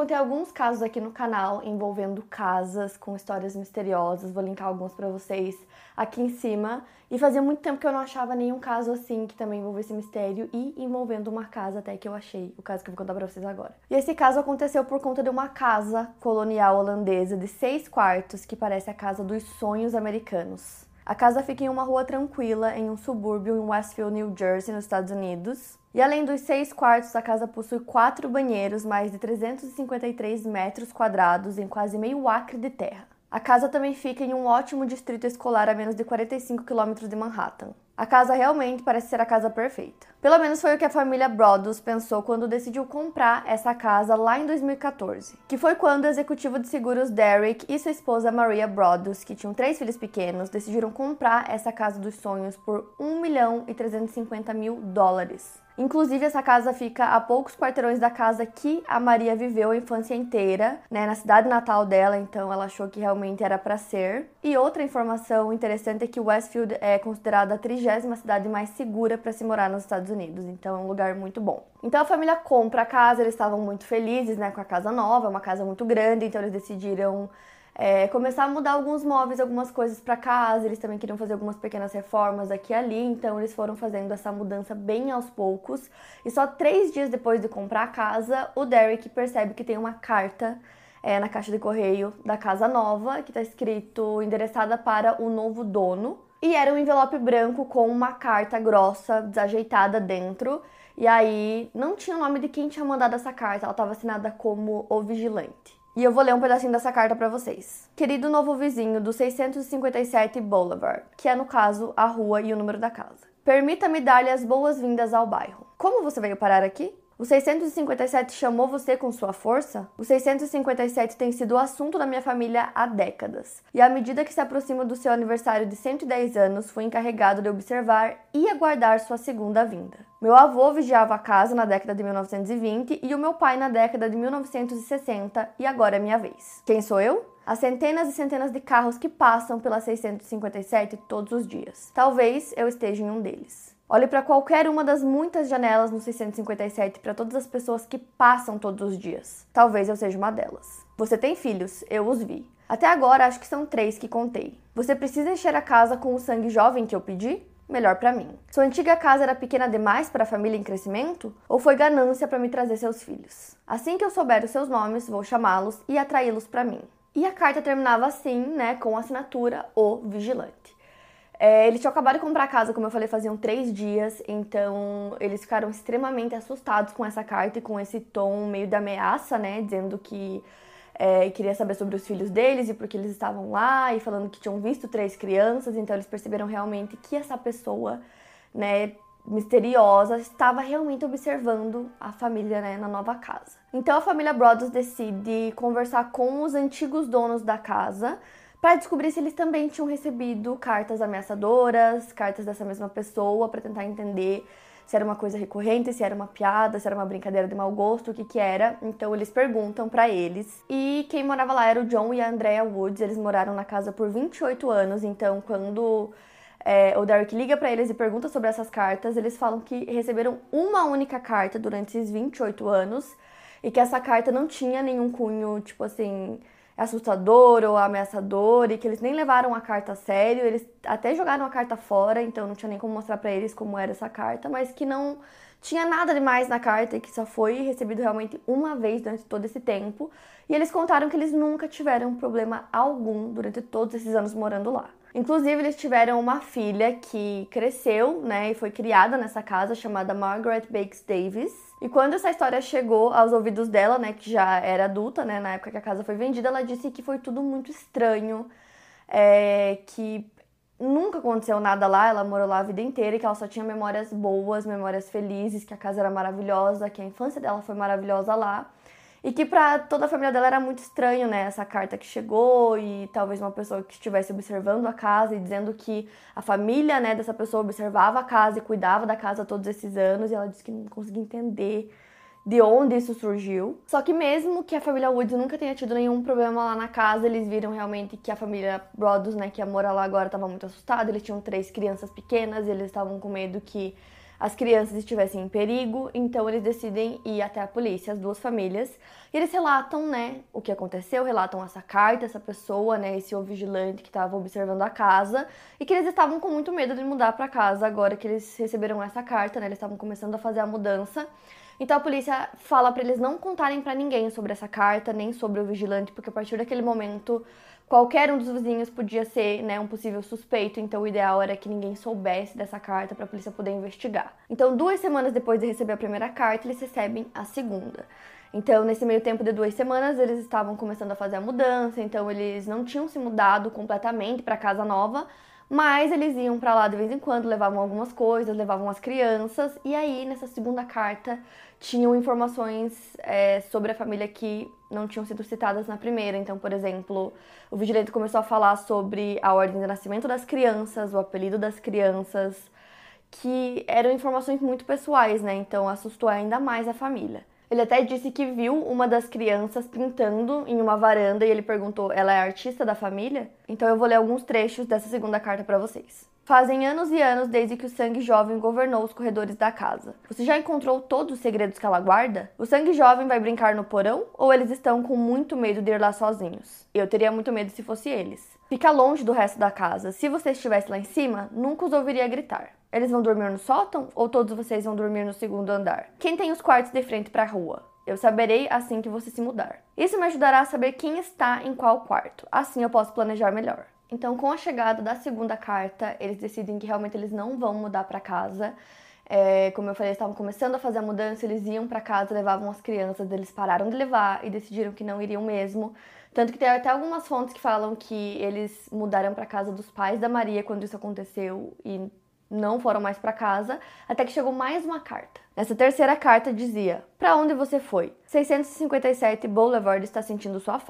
contei alguns casos aqui no canal envolvendo casas com histórias misteriosas. Vou linkar alguns para vocês aqui em cima. E fazia muito tempo que eu não achava nenhum caso assim que também envolvesse mistério e envolvendo uma casa até que eu achei, o caso que eu vou contar para vocês agora. E esse caso aconteceu por conta de uma casa colonial holandesa de seis quartos que parece a casa dos sonhos americanos. A casa fica em uma rua tranquila, em um subúrbio em Westfield, New Jersey, nos Estados Unidos. E além dos seis quartos, a casa possui quatro banheiros, mais de 353 metros quadrados em quase meio acre de terra. A casa também fica em um ótimo distrito escolar a menos de 45 quilômetros de Manhattan. A casa realmente parece ser a casa perfeita. Pelo menos foi o que a família Brodus pensou quando decidiu comprar essa casa lá em 2014, que foi quando o executivo de seguros Derek e sua esposa Maria Brodus, que tinham três filhos pequenos, decidiram comprar essa casa dos sonhos por 1 milhão e 350 mil dólares. Inclusive, essa casa fica a poucos quarteirões da casa que a Maria viveu a infância inteira, né, na cidade natal dela, então ela achou que realmente era para ser. E outra informação interessante é que Westfield é considerada a trigésima cidade mais segura para se morar nos Estados Unidos, então é um lugar muito bom. Então a família compra a casa, eles estavam muito felizes, né, com a casa nova, uma casa muito grande, então eles decidiram é, começar a mudar alguns móveis, algumas coisas para casa. Eles também queriam fazer algumas pequenas reformas aqui e ali, então eles foram fazendo essa mudança bem aos poucos. E só três dias depois de comprar a casa, o Derek percebe que tem uma carta é, na caixa de correio da casa nova, que está escrito endereçada para o novo dono. E era um envelope branco com uma carta grossa, desajeitada dentro. E aí não tinha o nome de quem tinha mandado essa carta, ela estava assinada como o vigilante. E eu vou ler um pedacinho dessa carta para vocês. Querido novo vizinho do 657 Boulevard, que é no caso a rua e o número da casa. Permita-me dar-lhe as boas-vindas ao bairro. Como você veio parar aqui? O 657 chamou você com sua força? O 657 tem sido o assunto da minha família há décadas. E à medida que se aproxima do seu aniversário de 110 anos, fui encarregado de observar e aguardar sua segunda vinda. Meu avô vigiava a casa na década de 1920 e o meu pai na década de 1960 e agora é minha vez. Quem sou eu? As centenas e centenas de carros que passam pela 657 todos os dias. Talvez eu esteja em um deles. Olhe para qualquer uma das muitas janelas no 657 para todas as pessoas que passam todos os dias. Talvez eu seja uma delas. Você tem filhos? Eu os vi. Até agora acho que são três que contei. Você precisa encher a casa com o sangue jovem que eu pedi? Melhor para mim. Sua antiga casa era pequena demais para a família em crescimento? Ou foi ganância para me trazer seus filhos? Assim que eu souber os seus nomes, vou chamá-los e atraí-los para mim. E a carta terminava assim, né, com a assinatura O Vigilante. É, eles tinham acabado de comprar a casa, como eu falei, faziam três dias, então eles ficaram extremamente assustados com essa carta e com esse tom meio de ameaça, né? Dizendo que é, queria saber sobre os filhos deles e porque eles estavam lá e falando que tinham visto três crianças, então eles perceberam realmente que essa pessoa, né, misteriosa, estava realmente observando a família né, na nova casa. Então a família Brothers decide conversar com os antigos donos da casa para descobrir se eles também tinham recebido cartas ameaçadoras, cartas dessa mesma pessoa, para tentar entender se era uma coisa recorrente, se era uma piada, se era uma brincadeira de mau gosto, o que que era. Então eles perguntam para eles. E quem morava lá era o John e a Andrea Woods. Eles moraram na casa por 28 anos. Então quando é, o Derek liga para eles e pergunta sobre essas cartas, eles falam que receberam uma única carta durante esses 28 anos e que essa carta não tinha nenhum cunho, tipo assim, assustador ou ameaçador e que eles nem levaram a carta a sério, eles até jogaram a carta fora, então não tinha nem como mostrar para eles como era essa carta, mas que não tinha nada demais na carta e que só foi recebido realmente uma vez durante todo esse tempo. E eles contaram que eles nunca tiveram problema algum durante todos esses anos morando lá. Inclusive, eles tiveram uma filha que cresceu, né, e foi criada nessa casa chamada Margaret Bakes Davis. E quando essa história chegou aos ouvidos dela, né, que já era adulta, né, na época que a casa foi vendida, ela disse que foi tudo muito estranho, é, que nunca aconteceu nada lá, ela morou lá a vida inteira e que ela só tinha memórias boas, memórias felizes, que a casa era maravilhosa, que a infância dela foi maravilhosa lá. E que para toda a família dela era muito estranho, né? Essa carta que chegou e talvez uma pessoa que estivesse observando a casa e dizendo que a família, né, dessa pessoa observava a casa e cuidava da casa todos esses anos e ela disse que não conseguia entender de onde isso surgiu. Só que mesmo que a família Woods nunca tenha tido nenhum problema lá na casa, eles viram realmente que a família Brothers, né, que ia morar lá agora, estava muito assustada. Eles tinham três crianças pequenas e eles estavam com medo que as crianças estivessem em perigo, então eles decidem ir até a polícia, as duas famílias, e eles relatam, né, o que aconteceu, relatam essa carta, essa pessoa, né, esse vigilante que estava observando a casa, e que eles estavam com muito medo de mudar para casa agora que eles receberam essa carta, né, eles estavam começando a fazer a mudança. Então a polícia fala para eles não contarem para ninguém sobre essa carta, nem sobre o vigilante, porque a partir daquele momento qualquer um dos vizinhos podia ser né, um possível suspeito, então o ideal era que ninguém soubesse dessa carta para a polícia poder investigar. Então, duas semanas depois de receber a primeira carta, eles recebem a segunda. Então, nesse meio tempo de duas semanas, eles estavam começando a fazer a mudança, então eles não tinham se mudado completamente para casa nova, mas eles iam para lá de vez em quando, levavam algumas coisas, levavam as crianças, e aí nessa segunda carta tinham informações é, sobre a família que não tinham sido citadas na primeira. Então, por exemplo, o vigilante começou a falar sobre a ordem de nascimento das crianças, o apelido das crianças, que eram informações muito pessoais, né? Então assustou ainda mais a família. Ele até disse que viu uma das crianças pintando em uma varanda e ele perguntou: ela é artista da família? Então eu vou ler alguns trechos dessa segunda carta para vocês. Fazem anos e anos desde que o sangue jovem governou os corredores da casa. Você já encontrou todos os segredos que ela guarda? O sangue jovem vai brincar no porão ou eles estão com muito medo de ir lá sozinhos? Eu teria muito medo se fosse eles. Fica longe do resto da casa. Se você estivesse lá em cima, nunca os ouviria gritar. Eles vão dormir no sótão ou todos vocês vão dormir no segundo andar? Quem tem os quartos de frente para a rua? Eu saberei assim que você se mudar. Isso me ajudará a saber quem está em qual quarto. Assim eu posso planejar melhor. Então, com a chegada da segunda carta, eles decidem que realmente eles não vão mudar para casa. É, como eu falei, eles estavam começando a fazer a mudança, eles iam para casa, levavam as crianças, eles pararam de levar e decidiram que não iriam mesmo. Tanto que tem até algumas fontes que falam que eles mudaram para casa dos pais da Maria quando isso aconteceu e não foram mais para casa, até que chegou mais uma carta. Essa terceira carta dizia: "Para onde você foi? 657 Boulevard está sentindo sua falta."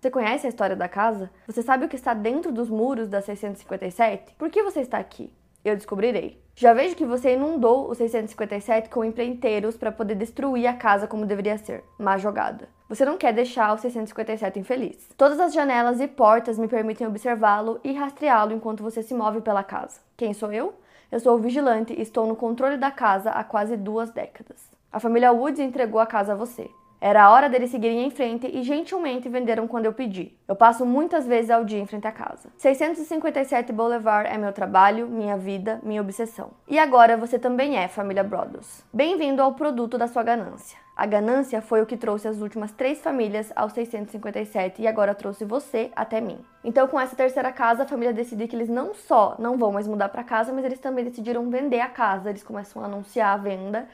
Você conhece a história da casa? Você sabe o que está dentro dos muros da 657? Por que você está aqui? Eu descobrirei. Já vejo que você inundou o 657 com empreiteiros para poder destruir a casa como deveria ser. Má jogada. Você não quer deixar o 657 infeliz. Todas as janelas e portas me permitem observá-lo e rastreá-lo enquanto você se move pela casa. Quem sou eu? Eu sou o vigilante e estou no controle da casa há quase duas décadas. A família Woods entregou a casa a você. Era a hora deles seguirem em frente e gentilmente venderam quando eu pedi. Eu passo muitas vezes ao dia em frente à casa. 657 Boulevard é meu trabalho, minha vida, minha obsessão. E agora você também é, família Brothers. Bem-vindo ao produto da sua ganância. A ganância foi o que trouxe as últimas três famílias aos 657 e agora trouxe você até mim. Então, com essa terceira casa, a família decide que eles não só não vão mais mudar para casa, mas eles também decidiram vender a casa. Eles começam a anunciar a venda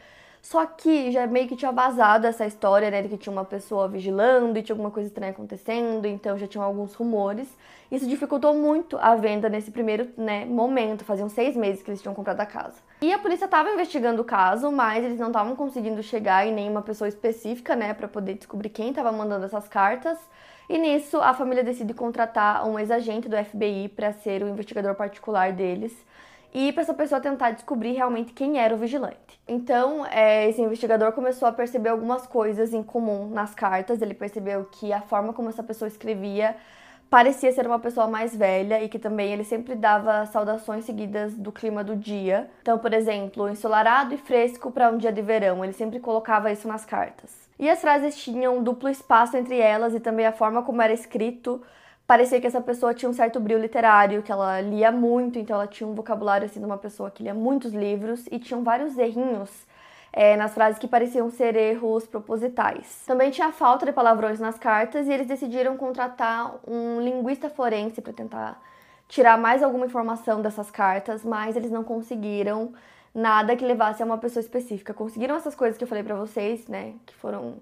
só que já meio que tinha vazado essa história, né, de que tinha uma pessoa vigilando e tinha alguma coisa estranha acontecendo, então já tinham alguns rumores. Isso dificultou muito a venda nesse primeiro né, momento, faziam seis meses que eles tinham comprado a casa. E a polícia estava investigando o caso, mas eles não estavam conseguindo chegar em nenhuma pessoa específica, né, para poder descobrir quem estava mandando essas cartas. E nisso, a família decide contratar um ex-agente do FBI para ser o investigador particular deles e para essa pessoa tentar descobrir realmente quem era o vigilante. Então, é, esse investigador começou a perceber algumas coisas em comum nas cartas. Ele percebeu que a forma como essa pessoa escrevia parecia ser uma pessoa mais velha e que também ele sempre dava saudações seguidas do clima do dia. Então, por exemplo, ensolarado e fresco para um dia de verão, ele sempre colocava isso nas cartas. E as frases tinham duplo espaço entre elas e também a forma como era escrito parecia que essa pessoa tinha um certo brilho literário, que ela lia muito, então ela tinha um vocabulário assim de uma pessoa que lia muitos livros e tinham vários errinhos é, nas frases que pareciam ser erros propositais. Também tinha falta de palavrões nas cartas e eles decidiram contratar um linguista forense para tentar tirar mais alguma informação dessas cartas, mas eles não conseguiram nada que levasse a uma pessoa específica. Conseguiram essas coisas que eu falei para vocês, né, que foram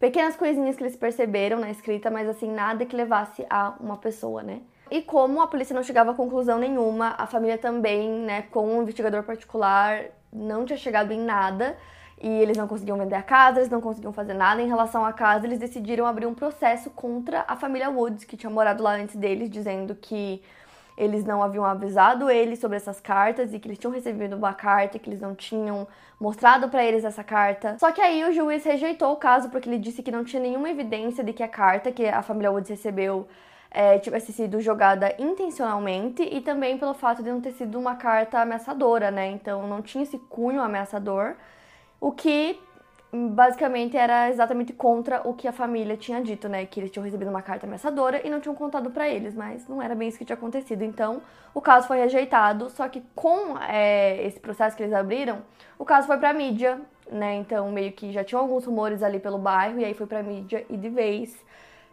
pequenas coisinhas que eles perceberam na escrita, mas assim, nada que levasse a uma pessoa, né? E como a polícia não chegava a conclusão nenhuma, a família também, né, com um investigador particular, não tinha chegado em nada e eles não conseguiam vender a casa, eles não conseguiam fazer nada em relação à casa, eles decidiram abrir um processo contra a família Woods, que tinha morado lá antes deles, dizendo que eles não haviam avisado eles sobre essas cartas e que eles tinham recebido uma carta que eles não tinham mostrado para eles essa carta. Só que aí o juiz rejeitou o caso porque ele disse que não tinha nenhuma evidência de que a carta que a família Woods recebeu é, tivesse sido jogada intencionalmente e também pelo fato de não ter sido uma carta ameaçadora, né? Então não tinha esse cunho ameaçador, o que basicamente era exatamente contra o que a família tinha dito, né? Que eles tinham recebido uma carta ameaçadora e não tinham contado para eles, mas não era bem isso que tinha acontecido. Então, o caso foi rejeitado, só que com é, esse processo que eles abriram, o caso foi pra mídia, né? Então, meio que já tinham alguns rumores ali pelo bairro, e aí foi pra mídia e de vez.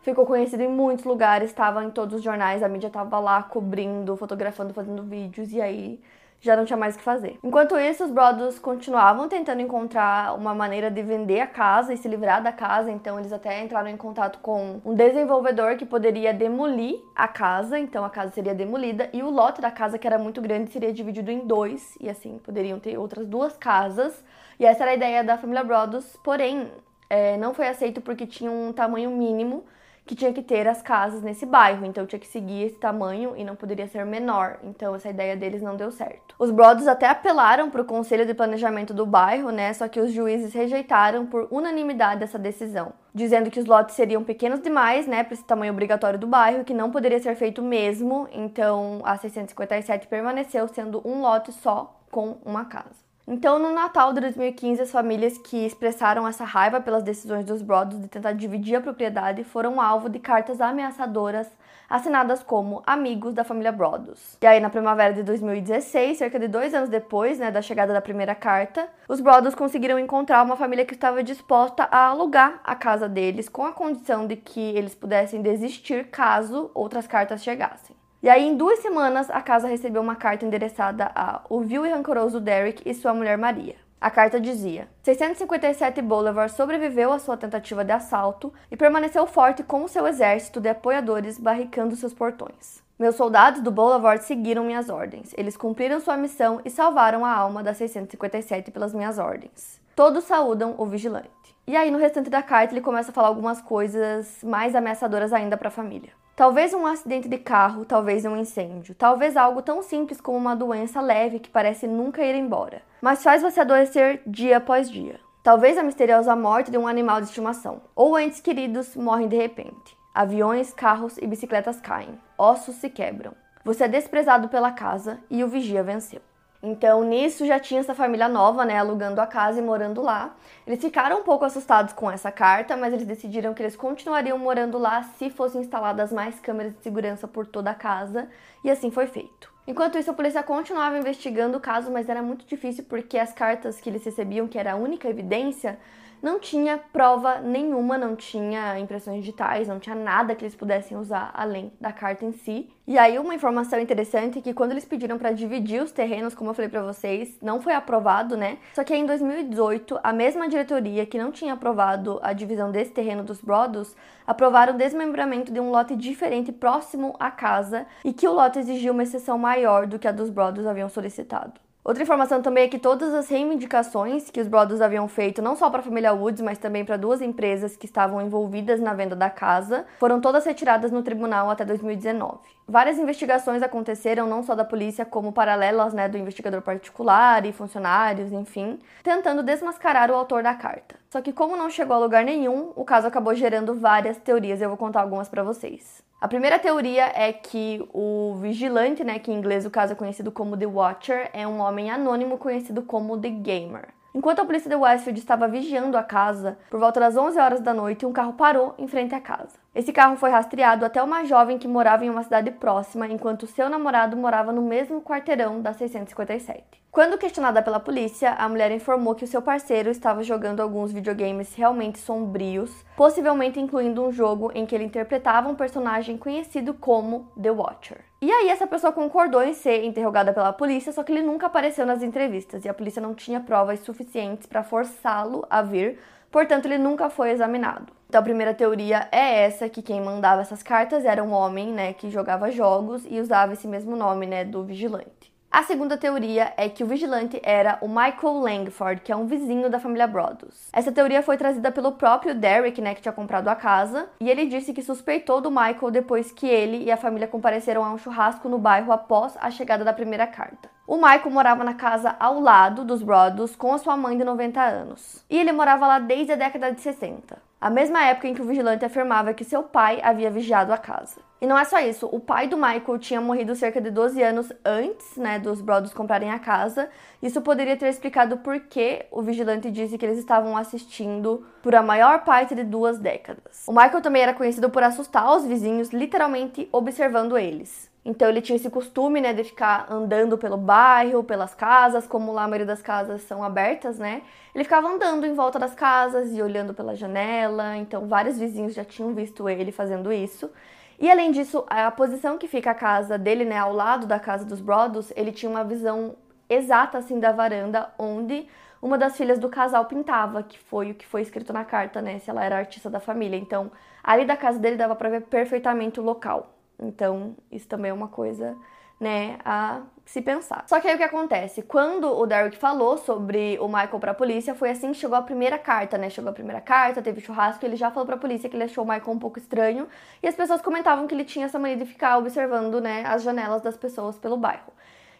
Ficou conhecido em muitos lugares, estava em todos os jornais, a mídia tava lá cobrindo, fotografando, fazendo vídeos, e aí já não tinha mais o que fazer. Enquanto isso, os brothers continuavam tentando encontrar uma maneira de vender a casa e se livrar da casa, então eles até entraram em contato com um desenvolvedor que poderia demolir a casa, então a casa seria demolida. E o lote da casa, que era muito grande, seria dividido em dois. E assim poderiam ter outras duas casas. E essa era a ideia da família Brothers, porém é, não foi aceito porque tinha um tamanho mínimo que tinha que ter as casas nesse bairro, então tinha que seguir esse tamanho e não poderia ser menor. Então essa ideia deles não deu certo. Os Brothers até apelaram para o conselho de planejamento do bairro, né? Só que os juízes rejeitaram por unanimidade essa decisão, dizendo que os lotes seriam pequenos demais, né, para esse tamanho obrigatório do bairro, que não poderia ser feito mesmo. Então a 657 permaneceu sendo um lote só com uma casa. Então, no Natal de 2015, as famílias que expressaram essa raiva pelas decisões dos Brothers de tentar dividir a propriedade foram alvo de cartas ameaçadoras assinadas como amigos da família Brothers. E aí, na primavera de 2016, cerca de dois anos depois né, da chegada da primeira carta, os Brothers conseguiram encontrar uma família que estava disposta a alugar a casa deles com a condição de que eles pudessem desistir caso outras cartas chegassem. E aí, em duas semanas, a casa recebeu uma carta endereçada a o vil e rancoroso Derek e sua mulher Maria. A carta dizia: 657 Boulevard sobreviveu à sua tentativa de assalto e permaneceu forte com seu exército de apoiadores barricando seus portões. Meus soldados do Boulevard seguiram minhas ordens. Eles cumpriram sua missão e salvaram a alma da 657 pelas minhas ordens. Todos saúdam o vigilante. E aí, no restante da carta, ele começa a falar algumas coisas mais ameaçadoras ainda para a família. Talvez um acidente de carro, talvez um incêndio, talvez algo tão simples como uma doença leve que parece nunca ir embora, mas faz você adoecer dia após dia. Talvez a misteriosa morte de um animal de estimação, ou entes queridos morrem de repente. Aviões, carros e bicicletas caem, ossos se quebram. Você é desprezado pela casa e o vigia venceu. Então, nisso já tinha essa família nova, né, alugando a casa e morando lá. Eles ficaram um pouco assustados com essa carta, mas eles decidiram que eles continuariam morando lá se fossem instaladas mais câmeras de segurança por toda a casa, e assim foi feito. Enquanto isso, a polícia continuava investigando o caso, mas era muito difícil porque as cartas que eles recebiam, que era a única evidência, não tinha prova nenhuma, não tinha impressões digitais, não tinha nada que eles pudessem usar além da carta em si. E aí uma informação interessante é que quando eles pediram para dividir os terrenos, como eu falei para vocês, não foi aprovado, né? Só que em 2018, a mesma diretoria que não tinha aprovado a divisão desse terreno dos Brothers, aprovaram o desmembramento de um lote diferente próximo à casa e que o lote exigia uma exceção maior do que a dos Brothers haviam solicitado. Outra informação também é que todas as reivindicações que os Brothers haviam feito, não só para a família Woods, mas também para duas empresas que estavam envolvidas na venda da casa, foram todas retiradas no tribunal até 2019. Várias investigações aconteceram, não só da polícia, como paralelas né, do investigador particular e funcionários, enfim, tentando desmascarar o autor da carta. Só que, como não chegou a lugar nenhum, o caso acabou gerando várias teorias. Eu vou contar algumas para vocês. A primeira teoria é que o vigilante, né, que em inglês o caso é conhecido como The Watcher, é um homem anônimo conhecido como The Gamer. Enquanto a polícia de Westfield estava vigiando a casa, por volta das 11 horas da noite, um carro parou em frente à casa. Esse carro foi rastreado até uma jovem que morava em uma cidade próxima, enquanto seu namorado morava no mesmo quarteirão da 657. Quando questionada pela polícia, a mulher informou que o seu parceiro estava jogando alguns videogames realmente sombrios, possivelmente incluindo um jogo em que ele interpretava um personagem conhecido como The Watcher. E aí essa pessoa concordou em ser interrogada pela polícia, só que ele nunca apareceu nas entrevistas e a polícia não tinha provas suficientes para forçá-lo a vir, portanto ele nunca foi examinado. Então a primeira teoria é essa que quem mandava essas cartas era um homem, né, que jogava jogos e usava esse mesmo nome, né, do vigilante. A segunda teoria é que o vigilante era o Michael Langford, que é um vizinho da família Brodus. Essa teoria foi trazida pelo próprio Derek, né, que tinha comprado a casa, e ele disse que suspeitou do Michael depois que ele e a família compareceram a um churrasco no bairro após a chegada da primeira carta. O Michael morava na casa ao lado dos Brodus com a sua mãe de 90 anos, e ele morava lá desde a década de 60 a mesma época em que o vigilante afirmava que seu pai havia vigiado a casa. E não é só isso, o pai do Michael tinha morrido cerca de 12 anos antes, né, dos Brothers comprarem a casa. Isso poderia ter explicado por que o vigilante disse que eles estavam assistindo por a maior parte de duas décadas. O Michael também era conhecido por assustar os vizinhos, literalmente observando eles. Então ele tinha esse costume, né, de ficar andando pelo bairro, pelas casas, como lá a maioria das casas são abertas, né? Ele ficava andando em volta das casas e olhando pela janela. Então vários vizinhos já tinham visto ele fazendo isso. E além disso, a posição que fica a casa dele, né, ao lado da casa dos Brodos, ele tinha uma visão exata assim da varanda onde uma das filhas do casal pintava, que foi o que foi escrito na carta, né, se ela era artista da família. Então, ali da casa dele dava para ver perfeitamente o local. Então, isso também é uma coisa, né, a se pensar. Só que aí o que acontece? Quando o Derek falou sobre o Michael pra polícia, foi assim que chegou a primeira carta, né? Chegou a primeira carta, teve churrasco, ele já falou pra polícia que ele achou o Michael um pouco estranho, e as pessoas comentavam que ele tinha essa mania de ficar observando, né, as janelas das pessoas pelo bairro.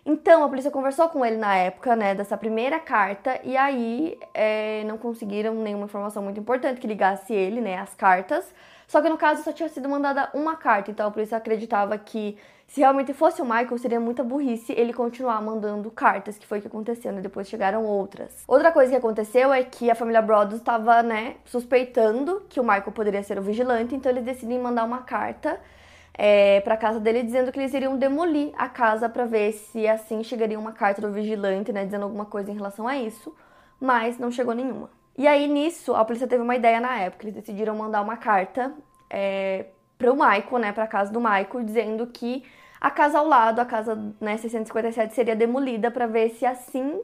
Então, a polícia conversou com ele na época, né, dessa primeira carta, e aí é, não conseguiram nenhuma informação muito importante que ligasse ele, né, as cartas. Só que no caso só tinha sido mandada uma carta, então a polícia acreditava que se realmente fosse o Michael, seria muita burrice ele continuar mandando cartas, que foi o que aconteceu, né? Depois chegaram outras. Outra coisa que aconteceu é que a família Brothers estava, né, suspeitando que o Michael poderia ser o vigilante, então eles decidem mandar uma carta é, para casa dele dizendo que eles iriam demolir a casa para ver se assim chegaria uma carta do vigilante, né, dizendo alguma coisa em relação a isso, mas não chegou nenhuma. E aí, nisso, a polícia teve uma ideia na época. Eles decidiram mandar uma carta é, pro Michael, né, pra casa do Michael, dizendo que a casa ao lado, a casa né, 657, seria demolida para ver se assim,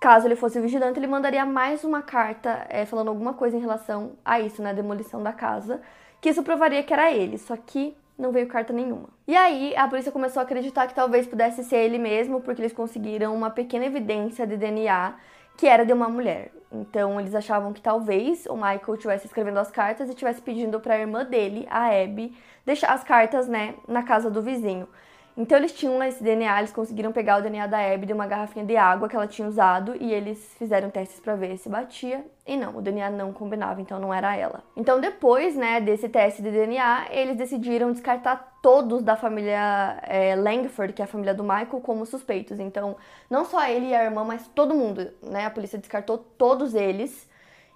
caso ele fosse vigilante, ele mandaria mais uma carta é, falando alguma coisa em relação a isso, né, a demolição da casa, que isso provaria que era ele. Só que não veio carta nenhuma. E aí a polícia começou a acreditar que talvez pudesse ser ele mesmo, porque eles conseguiram uma pequena evidência de DNA que era de uma mulher. Então eles achavam que talvez o Michael estivesse escrevendo as cartas e estivesse pedindo para a irmã dele, a Abby, deixar as cartas, né, na casa do vizinho. Então eles tinham esse DNA, eles conseguiram pegar o DNA da Abby de uma garrafinha de água que ela tinha usado e eles fizeram testes para ver se batia e não, o DNA não combinava, então não era ela. Então depois, né, desse teste de DNA, eles decidiram descartar todos da família é, Langford, que é a família do Michael, como suspeitos. Então não só ele e a irmã, mas todo mundo, né, a polícia descartou todos eles.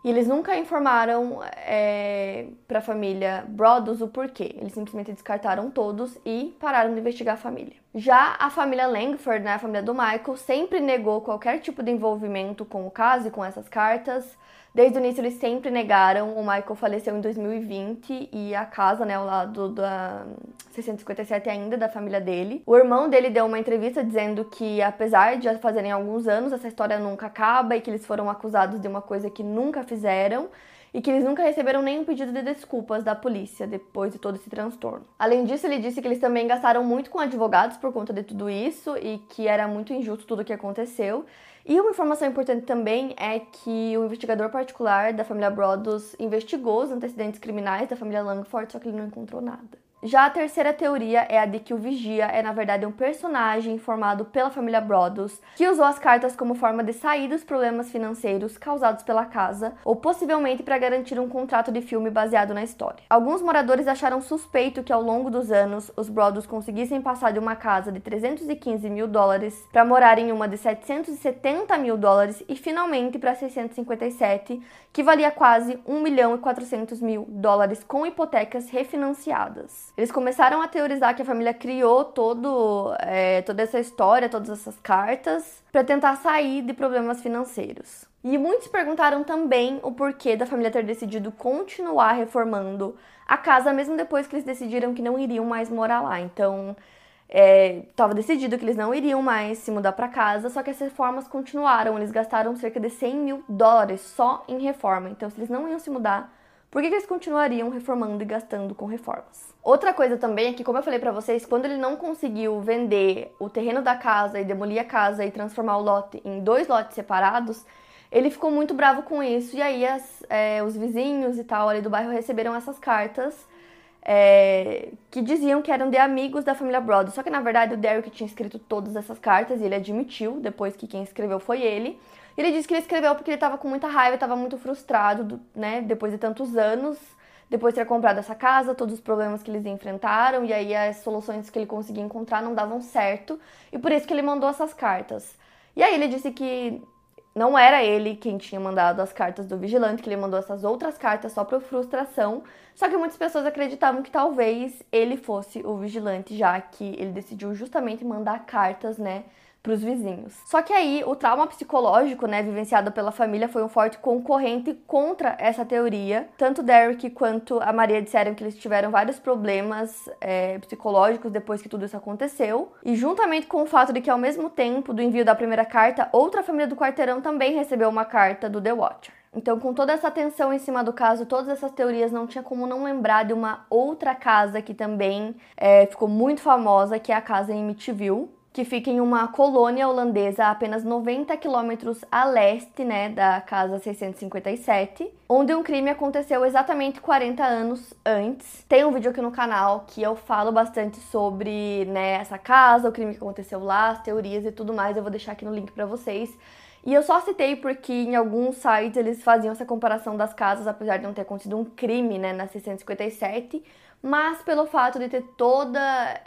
E eles nunca informaram é, para a família Brothers o porquê. Eles simplesmente descartaram todos e pararam de investigar a família. Já a família Langford, né, a família do Michael, sempre negou qualquer tipo de envolvimento com o caso e com essas cartas. Desde o início eles sempre negaram. O Michael faleceu em 2020 e a casa, né, ao lado da 657 ainda da família dele. O irmão dele deu uma entrevista dizendo que apesar de já fazerem alguns anos, essa história nunca acaba e que eles foram acusados de uma coisa que nunca fizeram e que eles nunca receberam nenhum pedido de desculpas da polícia depois de todo esse transtorno. Além disso, ele disse que eles também gastaram muito com advogados por conta de tudo isso e que era muito injusto tudo o que aconteceu e uma informação importante também é que o investigador particular da família Brodos investigou os antecedentes criminais da família Langford, só que ele não encontrou nada. Já a terceira teoria é a de que o vigia é na verdade um personagem formado pela família Broaddus, que usou as cartas como forma de sair dos problemas financeiros causados pela casa, ou possivelmente para garantir um contrato de filme baseado na história. Alguns moradores acharam suspeito que ao longo dos anos os Broaddus conseguissem passar de uma casa de 315 mil dólares para morar em uma de 770 mil dólares e finalmente para 657, que valia quase 1 milhão e 400 mil dólares com hipotecas refinanciadas. Eles começaram a teorizar que a família criou todo, é, toda essa história, todas essas cartas, para tentar sair de problemas financeiros. E muitos perguntaram também o porquê da família ter decidido continuar reformando a casa, mesmo depois que eles decidiram que não iriam mais morar lá. Então, estava é, decidido que eles não iriam mais se mudar para casa, só que as reformas continuaram. Eles gastaram cerca de 100 mil dólares só em reforma. Então, se eles não iam se mudar, por que, que eles continuariam reformando e gastando com reformas? Outra coisa também é que, como eu falei para vocês, quando ele não conseguiu vender o terreno da casa e demolir a casa e transformar o lote em dois lotes separados, ele ficou muito bravo com isso. E aí as, é, os vizinhos e tal ali do bairro receberam essas cartas é, que diziam que eram de amigos da família Broad. Só que na verdade o Derek tinha escrito todas essas cartas e ele admitiu depois que quem escreveu foi ele. Ele disse que ele escreveu porque ele estava com muita raiva, estava muito frustrado, né, depois de tantos anos, depois de ter comprado essa casa, todos os problemas que eles enfrentaram e aí as soluções que ele conseguia encontrar não davam certo, e por isso que ele mandou essas cartas. E aí ele disse que não era ele quem tinha mandado as cartas do vigilante, que ele mandou essas outras cartas só por frustração. Só que muitas pessoas acreditavam que talvez ele fosse o vigilante, já que ele decidiu justamente mandar cartas, né, para os vizinhos. Só que aí o trauma psicológico, né, vivenciado pela família foi um forte concorrente contra essa teoria. Tanto Derek quanto a Maria disseram que eles tiveram vários problemas é, psicológicos depois que tudo isso aconteceu. E juntamente com o fato de que ao mesmo tempo do envio da primeira carta, outra família do quarteirão também recebeu uma carta do The Watcher. Então, com toda essa atenção em cima do caso, todas essas teorias, não tinha como não lembrar de uma outra casa que também é, ficou muito famosa, que é a casa em Amityville que fica em uma colônia holandesa a apenas 90 quilômetros a leste né, da Casa 657, onde um crime aconteceu exatamente 40 anos antes. Tem um vídeo aqui no canal que eu falo bastante sobre né, essa casa, o crime que aconteceu lá, as teorias e tudo mais. Eu vou deixar aqui no link para vocês. E eu só citei porque em alguns sites eles faziam essa comparação das casas, apesar de não ter acontecido um crime né, na 657 mas pelo fato de ter toda,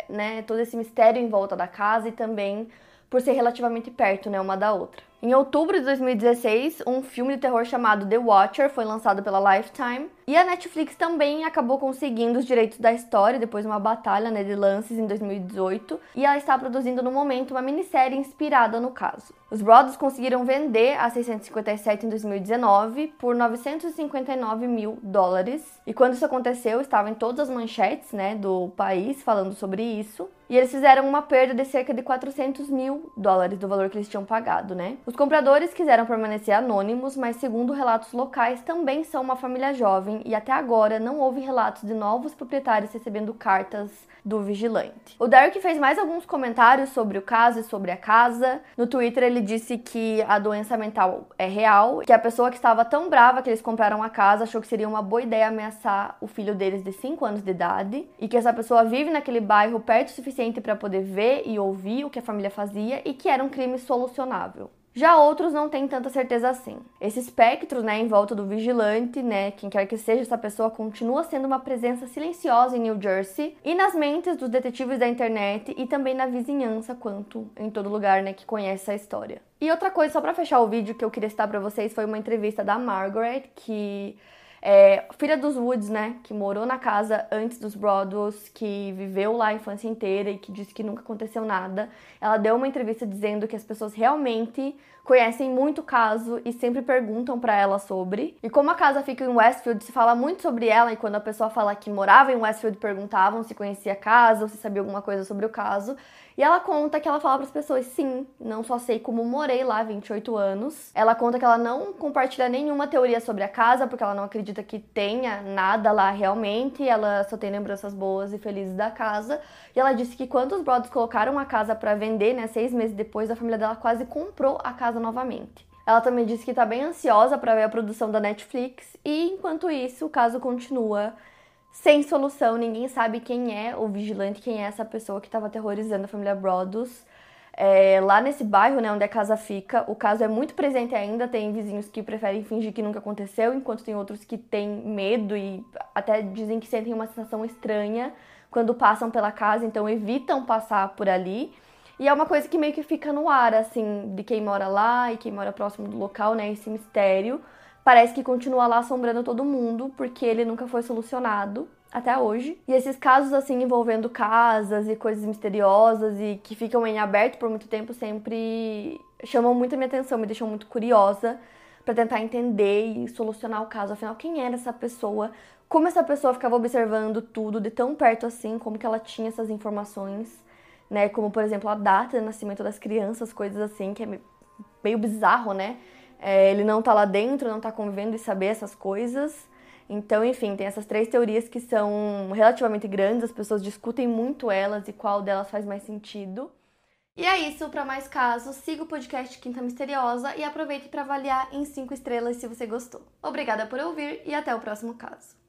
né, todo esse mistério em volta da casa e também por ser relativamente perto, né, uma da outra. Em outubro de 2016, um filme de terror chamado The Watcher foi lançado pela Lifetime, e a Netflix também acabou conseguindo os direitos da história depois de uma batalha né, de lances em 2018, e ela está produzindo no momento uma minissérie inspirada no caso. Os Brothers conseguiram vender a 657 em 2019 por 959 mil dólares, e quando isso aconteceu, estava em todas as manchetes né, do país falando sobre isso. E eles fizeram uma perda de cerca de 400 mil dólares do valor que eles tinham pagado, né? Os compradores quiseram permanecer anônimos, mas segundo relatos locais, também são uma família jovem e até agora não houve relatos de novos proprietários recebendo cartas do vigilante. O Derek fez mais alguns comentários sobre o caso e sobre a casa. No Twitter ele disse que a doença mental é real, que a pessoa que estava tão brava que eles compraram a casa achou que seria uma boa ideia ameaçar o filho deles de 5 anos de idade e que essa pessoa vive naquele bairro perto o suficiente para poder ver e ouvir o que a família fazia e que era um crime solucionável. Já outros não têm tanta certeza assim. Esse espectro, né, em volta do vigilante, né, quem quer que seja essa pessoa, continua sendo uma presença silenciosa em New Jersey e nas mentes dos detetives da internet e também na vizinhança, quanto em todo lugar, né, que conhece a história. E outra coisa, só para fechar o vídeo que eu queria citar para vocês, foi uma entrevista da Margaret, que é, filha dos Woods, né, que morou na casa antes dos Broadwells, que viveu lá a infância inteira e que disse que nunca aconteceu nada. Ela deu uma entrevista dizendo que as pessoas realmente conhecem muito o caso e sempre perguntam para ela sobre. E como a casa fica em Westfield, se fala muito sobre ela e quando a pessoa fala que morava em Westfield, perguntavam se conhecia a casa ou se sabia alguma coisa sobre o caso. E ela conta que ela fala para as pessoas: sim, não só sei como morei lá 28 anos. Ela conta que ela não compartilha nenhuma teoria sobre a casa, porque ela não acredita que tenha nada lá realmente. Ela só tem lembranças boas e felizes da casa. E ela disse que quando os brothers colocaram a casa para vender, né, seis meses depois, a família dela quase comprou a casa novamente. Ela também disse que está bem ansiosa para ver a produção da Netflix e, enquanto isso, o caso continua sem solução, ninguém sabe quem é o vigilante, quem é essa pessoa que estava aterrorizando a família Brodos. É, lá nesse bairro, né, onde a casa fica, o caso é muito presente ainda. Tem vizinhos que preferem fingir que nunca aconteceu, enquanto tem outros que têm medo e até dizem que sentem uma sensação estranha quando passam pela casa, então evitam passar por ali. E é uma coisa que meio que fica no ar, assim, de quem mora lá e quem mora próximo do local, né? Esse mistério. Parece que continua lá assombrando todo mundo, porque ele nunca foi solucionado até hoje. E esses casos, assim, envolvendo casas e coisas misteriosas e que ficam em aberto por muito tempo sempre chamam muito a minha atenção, me deixam muito curiosa para tentar entender e solucionar o caso. Afinal, quem era essa pessoa? Como essa pessoa ficava observando tudo de tão perto assim? Como que ela tinha essas informações? né? Como, por exemplo, a data de nascimento das crianças, coisas assim, que é meio bizarro, né? É, ele não tá lá dentro, não tá convivendo e saber essas coisas. Então, enfim, tem essas três teorias que são relativamente grandes, as pessoas discutem muito elas e qual delas faz mais sentido. E é isso, para mais casos, siga o podcast Quinta Misteriosa e aproveite para avaliar em 5 estrelas se você gostou. Obrigada por ouvir e até o próximo caso.